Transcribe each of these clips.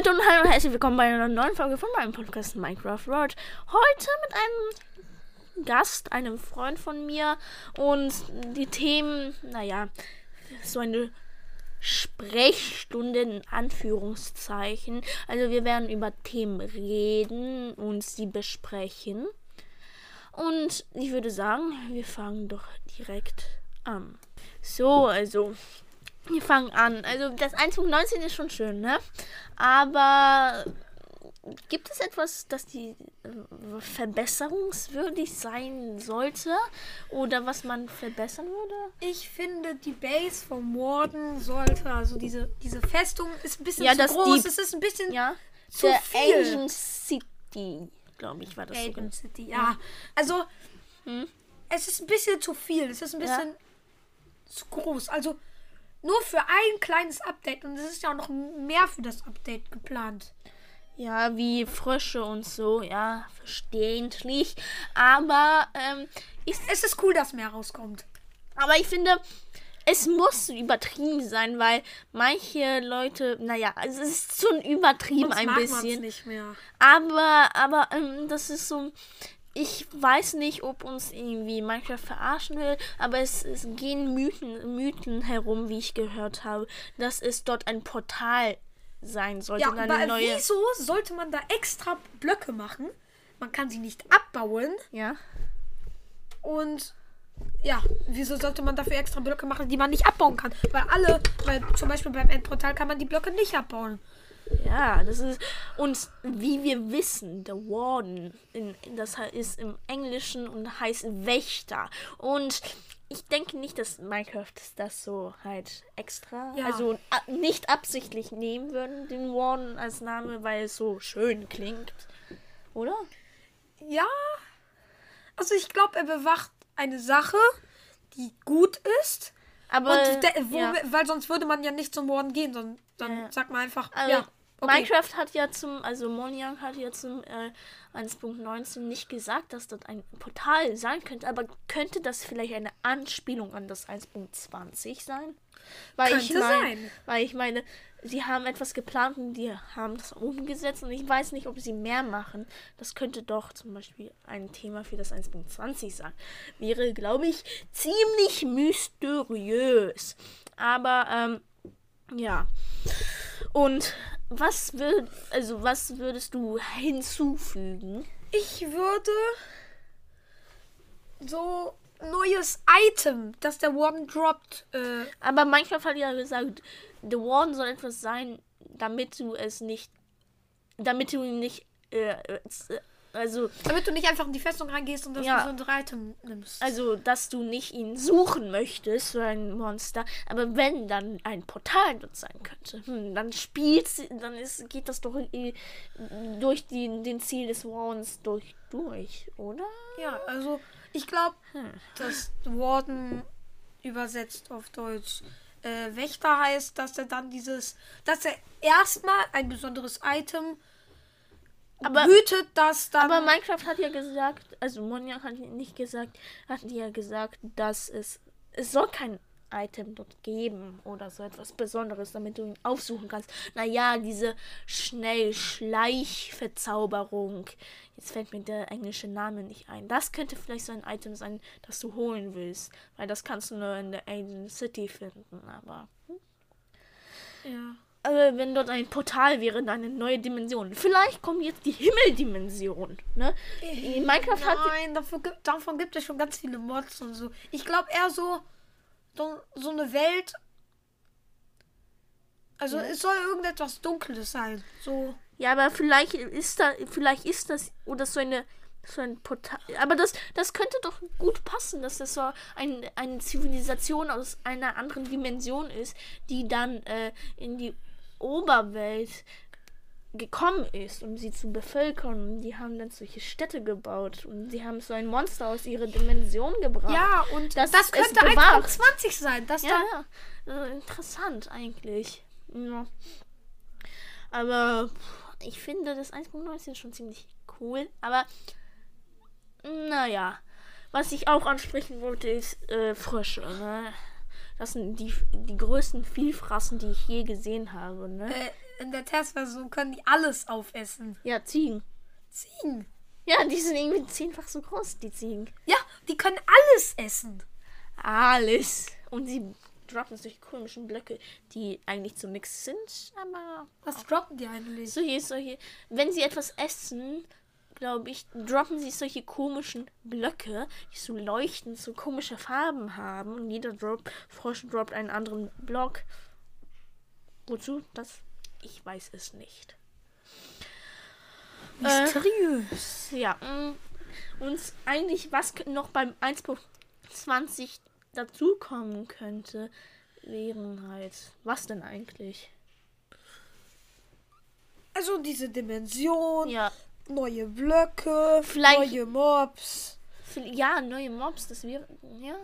Leute und hallo und herzlich willkommen bei einer neuen Folge von meinem Podcast Minecraft World. Heute mit einem Gast, einem Freund von mir und die Themen, naja, so eine Sprechstunde in Anführungszeichen. Also wir werden über Themen reden und sie besprechen. Und ich würde sagen, wir fangen doch direkt an. So, also wir fangen an. Also das 1.19 ist schon schön, ne? Aber gibt es etwas, das die äh, verbesserungswürdig sein sollte? Oder was man verbessern würde? Ich finde, die Base vom Warden sollte, also diese, diese Festung ist ein bisschen Ja, zu das groß. die- es ist ein bisschen Ja. zu Der viel. Ancient City, glaube ich, war das sogar. Aiden City, ja. Also, Hm? es ist ein bisschen zu viel. Es ist ein bisschen zu groß. Also, nur für ein kleines Update. Und es ist ja auch noch mehr für das Update geplant. Ja, wie Frösche und so, ja, verständlich. Aber, ähm, ich, Es ist cool, dass mehr rauskommt. aber ich finde, es muss übertrieben sein, weil manche Leute, naja, es ist schon übertrieben Sonst ein bisschen. nicht mehr. Aber, aber, ähm, das ist so. Ich weiß nicht, ob uns irgendwie Minecraft verarschen will, aber es, es gehen Mythen, Mythen herum, wie ich gehört habe, dass es dort ein Portal sein sollte. Ja, aber neue. wieso sollte man da extra Blöcke machen? Man kann sie nicht abbauen. Ja. Und ja, wieso sollte man dafür extra Blöcke machen, die man nicht abbauen kann? Weil alle, weil zum Beispiel beim Endportal kann man die Blöcke nicht abbauen. Ja, das ist. Und wie wir wissen, der Warden, in, das ist im Englischen und heißt Wächter. Und ich denke nicht, dass Minecraft das so halt extra, Ja. also nicht absichtlich nehmen würden, den Warden als Name, weil es so schön klingt. Oder? Ja, also ich glaube, er bewacht eine Sache, die gut ist. Aber. De- wo, ja. weil sonst würde man ja nicht zum Morden gehen, sondern dann Ja. sagt man einfach, Also, ja, okay. Minecraft hat ja zum, also Moniang hat ja zum äh, 1.19 nicht gesagt, dass das ein Portal sein könnte, aber könnte das vielleicht eine Anspielung an das 1.20 sein? Weil ich Könnte mein, sein. Weil ich meine, sie haben etwas geplant und die haben das umgesetzt und ich weiß nicht, ob sie mehr machen. Das könnte doch zum Beispiel ein Thema für das 1.20 sein. Wäre, glaube ich, ziemlich mysteriös. Aber, ähm, ja. Und was würd, also was würdest du hinzufügen? Ich würde so neues Item, das der Warden droppt, äh, Aber Minecraft hat ja gesagt, The Warden soll etwas sein, damit du es nicht, damit du ihn nicht, äh, äh, also, damit du nicht einfach in die Festung reingehst und das Ja. so ein Item nimmst. also, dass du nicht ihn suchen möchtest, so ein Monster. Aber wenn dann ein Portal dort sein könnte, hm, dann spielt, sie- dann ist, geht das doch äh, durch die, den Ziel des Wardens durch, durch, oder? Ja, also ich glaube, Hm. dass Warden übersetzt auf Deutsch äh, Wächter heißt, dass er dann dieses, dass er erstmal ein besonderes Item Aber- hütet, das dann. Aber Minecraft hat ja gesagt, also Monja hat nicht gesagt, hat ja gesagt, dass es, es soll kein Item dort geben oder so etwas Besonderes, damit du ihn aufsuchen kannst. Naja, diese Schnell-Schleich-Verzauberung. Jetzt fällt mir der englische Name nicht ein. Das könnte vielleicht so ein Item sein, das du holen willst. Weil das kannst du nur in der Alien City finden. Aber ja. Aber wenn dort ein Portal wäre, dann eine neue Dimension. Vielleicht kommt jetzt die Himmeldimension. Ne? Minecraft hat Nein, dafür, gibt- davon gibt es schon ganz viele Mods und so. Ich glaube eher so, so, so eine Welt. Also es soll irgendetwas Dunkles sein. So. Ja, aber vielleicht ist da, vielleicht ist das oder so eine so ein Portal. Aber das, das könnte doch gut passen, dass das so ein, eine Zivilisation aus einer anderen Dimension ist, die dann äh, in die Oberwelt gekommen ist, um sie zu bevölkern. Und die haben dann solche Städte gebaut und sie haben so ein Monster aus ihrer Dimension gebracht. Ja, und Das das, könnte bewacht. 1.20 sein. Das Ja, ja. Äh, interessant eigentlich. Ja. Aber ich finde das 1.19 schon ziemlich cool. Aber naja. Was ich auch ansprechen wollte, ist äh, Frösche. Ne? Das sind die, die größten Vielfrassen, die ich je gesehen habe. Ne? Äh, in der Testversion können die alles aufessen. Ja, Ziegen. Ziegen. Ja, die sind irgendwie zehnfach so groß, die Ziegen. Ja, die können alles essen. Alles. Und sie droppen solche komischen Blöcke, die eigentlich zu nichts sind, aber Was droppen die eigentlich? solche, solche, wenn sie etwas essen, glaube ich, droppen sie solche komischen Blöcke, die so leuchten, so komische Farben haben. Und jeder Drop, Frosch droppt einen anderen Block. Wozu? Das? Ich weiß es nicht. Äh, Mysteriös. Ja, mm, und eigentlich, was noch beim 1.20 dazukommen könnte, wären halt, was denn eigentlich? Also diese Dimension, Ja, neue Blöcke, Vielleicht- neue Mobs. Ja, neue Mobs, das wäre. Ja.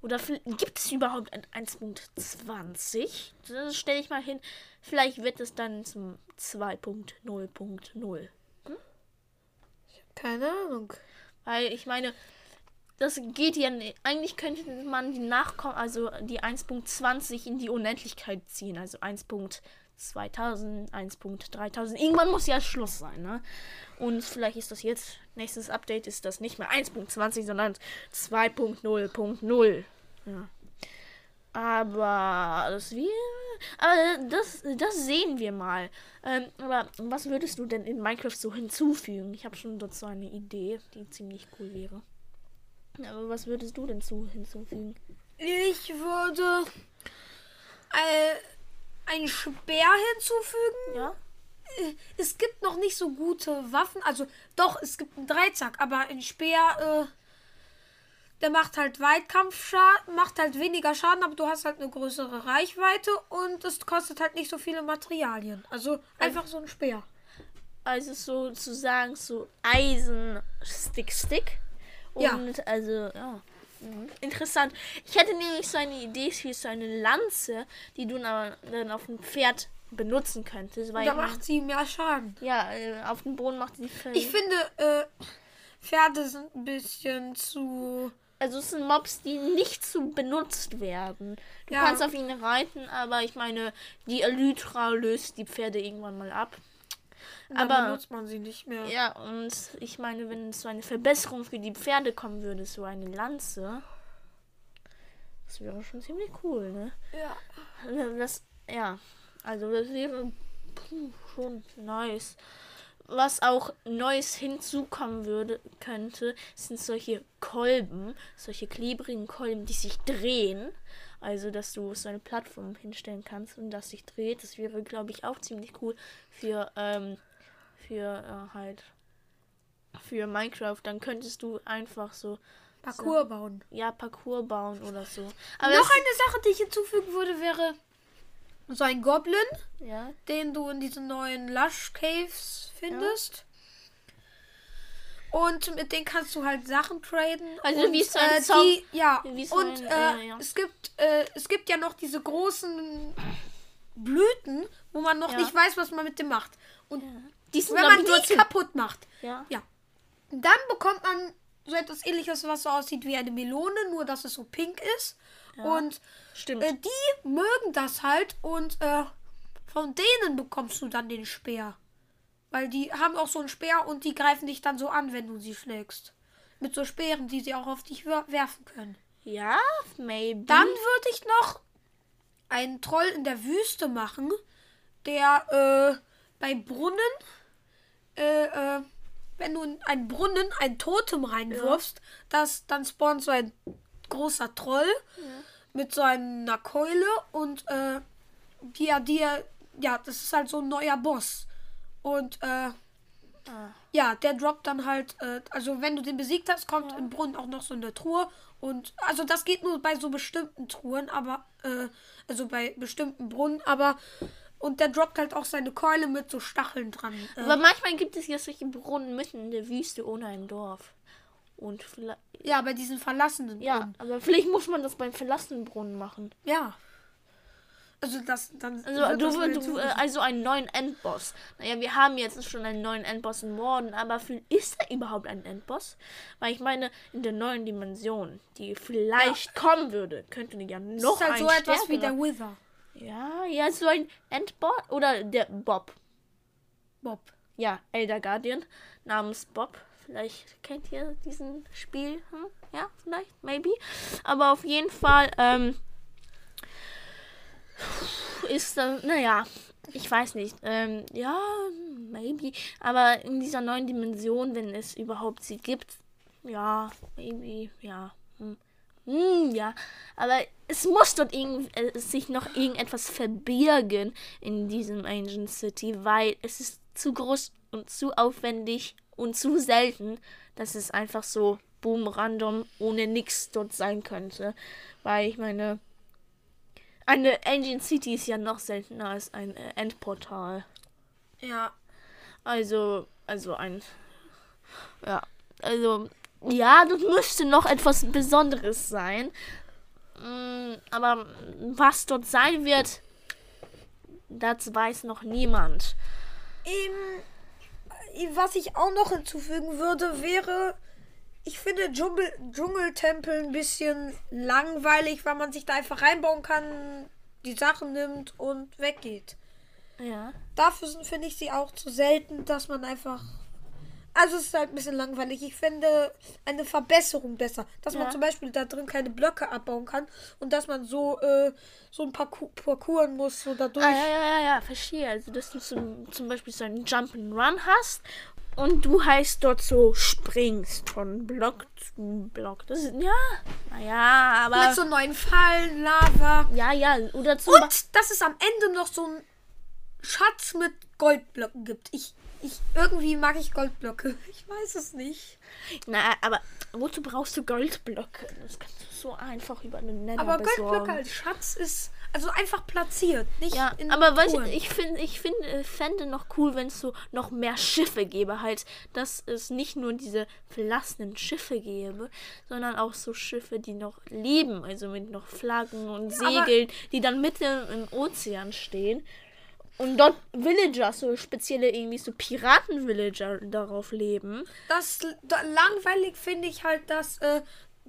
Oder gibt es überhaupt ein 1.20? Das stelle ich mal hin. Vielleicht wird es dann zum 2.0.0. Keine Ahnung. Weil ich meine, das geht ja nicht. Eigentlich könnte man die Nachkommen, also die 1.20 in die Unendlichkeit ziehen. Also 1.2000, 1.3000. Irgendwann muss ja Schluss sein, ne? Und vielleicht ist das jetzt, nächstes Update ist das nicht mehr 1.20, sondern 2.0.0. Ja. Aber das wir. Aber das, das sehen wir mal. Ähm, aber was würdest du denn in Minecraft so hinzufügen? Ich habe schon dazu eine Idee, die ziemlich cool wäre. Aber was würdest du denn zu hinzufügen? Ich würde äh, einen Speer hinzufügen. Ja? Äh, Es gibt noch nicht so gute Waffen. Also doch, es gibt einen Dreizack, aber ein Speer, äh, der macht halt Weitkampfschaden, macht halt weniger Schaden, aber du hast halt eine größere Reichweite und es kostet halt nicht so viele Materialien. Also einfach so ein Speer. Also sozusagen so Eisen-Stick-Stick. Ja. Und also, ja. Interessant. Ich hätte nämlich so eine Idee für so eine Lanze, die du dann auf dem Pferd benutzen könntest. Weil Da macht sie mehr Schaden. ja, äh, auf dem Boden macht sie viel. Ich finde, äh, Pferde sind ein bisschen zu. Also es sind Mobs, die nicht zu benutzt werden. Du Ja. kannst auf ihnen reiten, aber ich meine, die Elytra löst die Pferde irgendwann mal ab. Dann Aber- benutzt man sie nicht mehr. Ja, und ich meine, wenn so eine Verbesserung für die Pferde kommen würde, so eine Lanze, das wäre schon ziemlich cool, ne? Ja. Das, ja, also das wäre puh, schon nice. Was auch Neues hinzukommen würde, könnte, sind solche Kolben, solche klebrigen Kolben, die sich drehen. Also, dass du so eine Plattform hinstellen kannst und das sich dreht. Das wäre, glaube ich, auch ziemlich cool für, ähm, für äh, halt, für Minecraft. Dann könntest du einfach so, Parcours bauen. ja, Parcours bauen oder so. Aber Noch eine Sache, die ich hinzufügen würde, wäre so ein Goblin, ja, den du in diesen neuen Lush Caves findest. Und mit denen kannst du halt Sachen traden. Also und, wie so ein äh, Zau- die, Ja, wie so und ein, äh, ja. es gibt äh, es gibt ja noch diese großen Blüten, wo man noch Ja. nicht weiß, was man mit dem macht. Und wenn man die kaputt macht, Ja. ja, dann bekommt man so etwas ähnliches, was so aussieht wie eine Melone, nur dass es so pink ist. Und Stimmt. äh, die mögen das halt und äh, von denen bekommst du dann den Speer. Weil die haben auch so einen Speer und die greifen dich dann so an, wenn du sie schlägst. Mit so Speeren, die sie auch auf dich wer- werfen können. Ja, maybe. Dann würde ich noch einen Troll in der Wüste machen, der äh, bei Brunnen, äh, äh, wenn du in einen Brunnen ein Totem reinwirfst, das, dann spawnt so ein großer Troll mit so einer Keule und äh, die, die, ja, das ist halt so ein neuer Boss. Und äh, ja, der droppt dann halt, äh, also wenn du den besiegt hast, kommt im Brunnen auch noch so eine Truhe. Und also das geht nur bei so bestimmten Truhen, aber, äh, also bei bestimmten Brunnen, aber und der droppt halt auch seine Keule mit so Stacheln dran. Äh, Aber manchmal gibt es ja solche Brunnen mitten in der Wüste ohne ein Dorf. Und vielleicht. ja, bei diesen verlassenen Ja, Brunnen. aber vielleicht muss man das beim verlassenen Brunnen machen. Ja. Also das dann. Also, du, du, äh, also einen neuen Endboss. Naja, wir haben jetzt schon einen neuen Endboss in Morden, aber viel- ist da überhaupt ein Endboss? Weil ich meine, in der neuen Dimension, die vielleicht kommen würde, könnte ja das noch ist halt ein so etwas wie der Wither. Ja, ja, so ein Endbot oder der Bob. Bob. Ja, Elder Guardian namens Bob. Vielleicht kennt ihr diesen Spiel. Hm? Ja, vielleicht, maybe. Aber auf jeden Fall ähm, ist dann, naja, ich weiß nicht. Ähm, ja, maybe. Aber in dieser neuen Dimension, wenn es überhaupt sie gibt, ja, maybe, ja. Hm. Hm, ja, aber es muss dort irgend, äh, sich noch irgendetwas verbirgen in diesem Ancient City, weil es ist zu groß und zu aufwendig und zu selten, dass es einfach so boom random ohne nix dort sein könnte. Weil ich meine, eine Ancient City ist ja noch seltener als ein äh, Endportal. Ja. Also, also ein. Ja, also, ja, das müsste noch etwas Besonderes sein. Mm, Aber was dort sein wird, das weiß noch niemand. Ähm, was ich auch noch hinzufügen würde, wäre, ich finde Dschungel, Dschungeltempel ein bisschen langweilig, weil man sich da einfach reinbauen kann, die Sachen nimmt und weggeht. Ja. Dafür sind, finde ich sie auch zu selten, dass man einfach. Also es ist halt ein bisschen langweilig. Ich finde eine Verbesserung besser. Dass Ja. man zum Beispiel da drin keine Blöcke abbauen kann und dass man so, äh, so ein Parcours, Parcours muss, so dadurch. Ah, ja, ja, ja, ja, verstehe. Also, dass du zum, zum Beispiel so einen Jump'n'Run hast und du heißt dort so springst von Block zu Block. Das ist, ja, naja, aber. Mit so neuen Fallen, Lava. ja, ja, oder zum Und dass es am Ende noch so einen Schatz mit Goldblöcken gibt. Ich, ich, irgendwie mag ich Goldblöcke. Ich weiß es nicht. Na, aber wozu brauchst du Goldblöcke? Das kannst du so einfach über einen Nether Aber besorgen. Goldblöcke als Schatz ist also einfach platziert, nicht Ja, in aber weißt du, ich finde, ich finde, äh, fände noch cool, wenn es so noch mehr Schiffe gäbe, halt, dass es nicht nur diese verlassenen Schiffe gäbe, sondern auch so Schiffe, die noch leben, also mit noch Flaggen und aber- Segeln, die dann mitten im Ozean stehen. Und dort Villager, so spezielle irgendwie so Piraten-Villager darauf leben. Das da, langweilig finde ich halt, dass äh,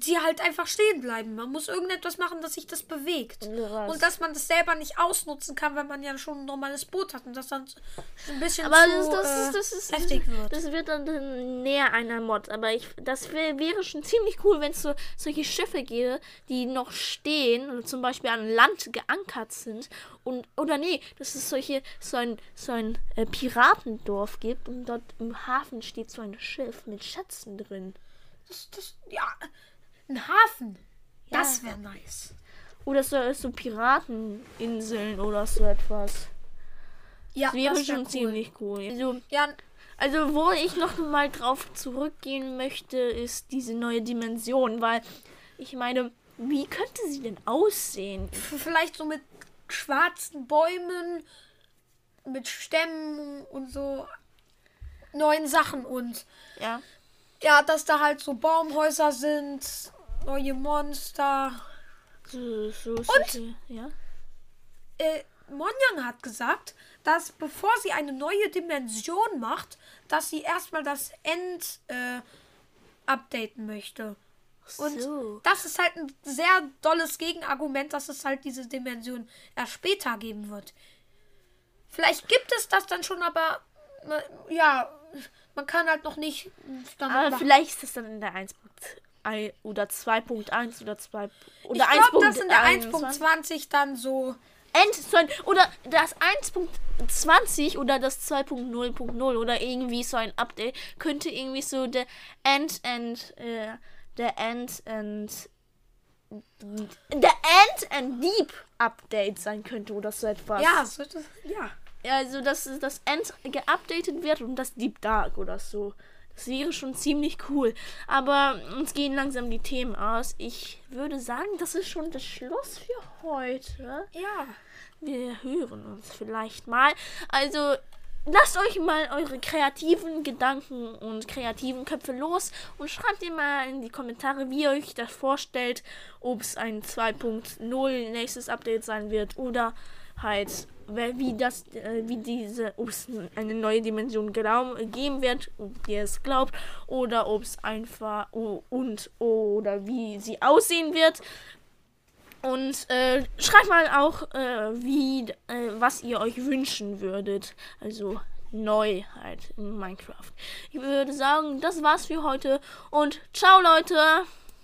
sie halt einfach stehen bleiben. Man muss irgendetwas machen, dass sich das bewegt. Was? Und dass man das selber nicht ausnutzen kann, wenn man ja schon ein normales Boot hat und das dann ein bisschen Aber zu das, das, äh, ist, das, ist, heftig wird. das wird dann, näher einer Mod. Aber ich, das wär, wäre schon ziemlich cool, wenn es so solche Schiffe gäbe, die noch stehen zum Beispiel an Land geankert sind. Und, oder nee, dass es solche, so ein, so ein äh, Piratendorf gibt und dort im Hafen steht so ein Schiff mit Schätzen drin. das, das, ja, ein Hafen. Ja. Das wäre nice. Oder so, so Pirateninseln oder so etwas. Ja, Das wäre das wär schon cool. ziemlich cool. Also, Ja, Also, wo ich noch mal drauf zurückgehen möchte, ist diese neue Dimension, weil ich meine, wie könnte sie denn aussehen? vielleicht so mit schwarzen Bäumen, mit Stämmen und so neuen Sachen und Ja. ja, dass da halt so Baumhäuser sind, neue Monster. So, so, solche, ja. Äh, Monjang hat gesagt, dass bevor sie eine neue Dimension macht, dass sie erstmal das End äh, updaten möchte. Und so. das ist halt ein sehr dolles Gegenargument, dass es halt diese Dimension erst später geben wird. Vielleicht gibt es das dann schon, aber äh, ja, man kann halt noch nicht Aber vielleicht ist das dann in der 1.1 oder 2.1 oder 2 oder ich glaube, dass in der 1.21. 1.20 dann so End, so ein, oder das 1.20 oder das 2.0.0 oder irgendwie so ein Update könnte irgendwie so der End and äh, der End and der End and Deep Update sein könnte oder so etwas. ja, so, das. Ja, also dass das End geupdatet wird und das Deep Dark oder so. Das wäre schon ziemlich cool. Aber uns gehen langsam die Themen aus. Ich würde sagen, das ist schon der Schluss für heute. Ja. Wir hören uns vielleicht mal. Also lasst euch mal eure kreativen Gedanken und kreativen Köpfe los und schreibt ihr mal in die Kommentare, wie ihr euch das vorstellt, ob es ein 2.0 nächstes Update sein wird oder halt wie das äh, wie diese ob es eine neue Dimension geben wird, ob ihr es glaubt oder ob es einfach und oder wie sie aussehen wird. Und äh, schreibt mal auch, äh, wie, äh, was ihr euch wünschen würdet. Also Neuheit in Minecraft. Ich würde sagen, das war's für heute und ciao Leute!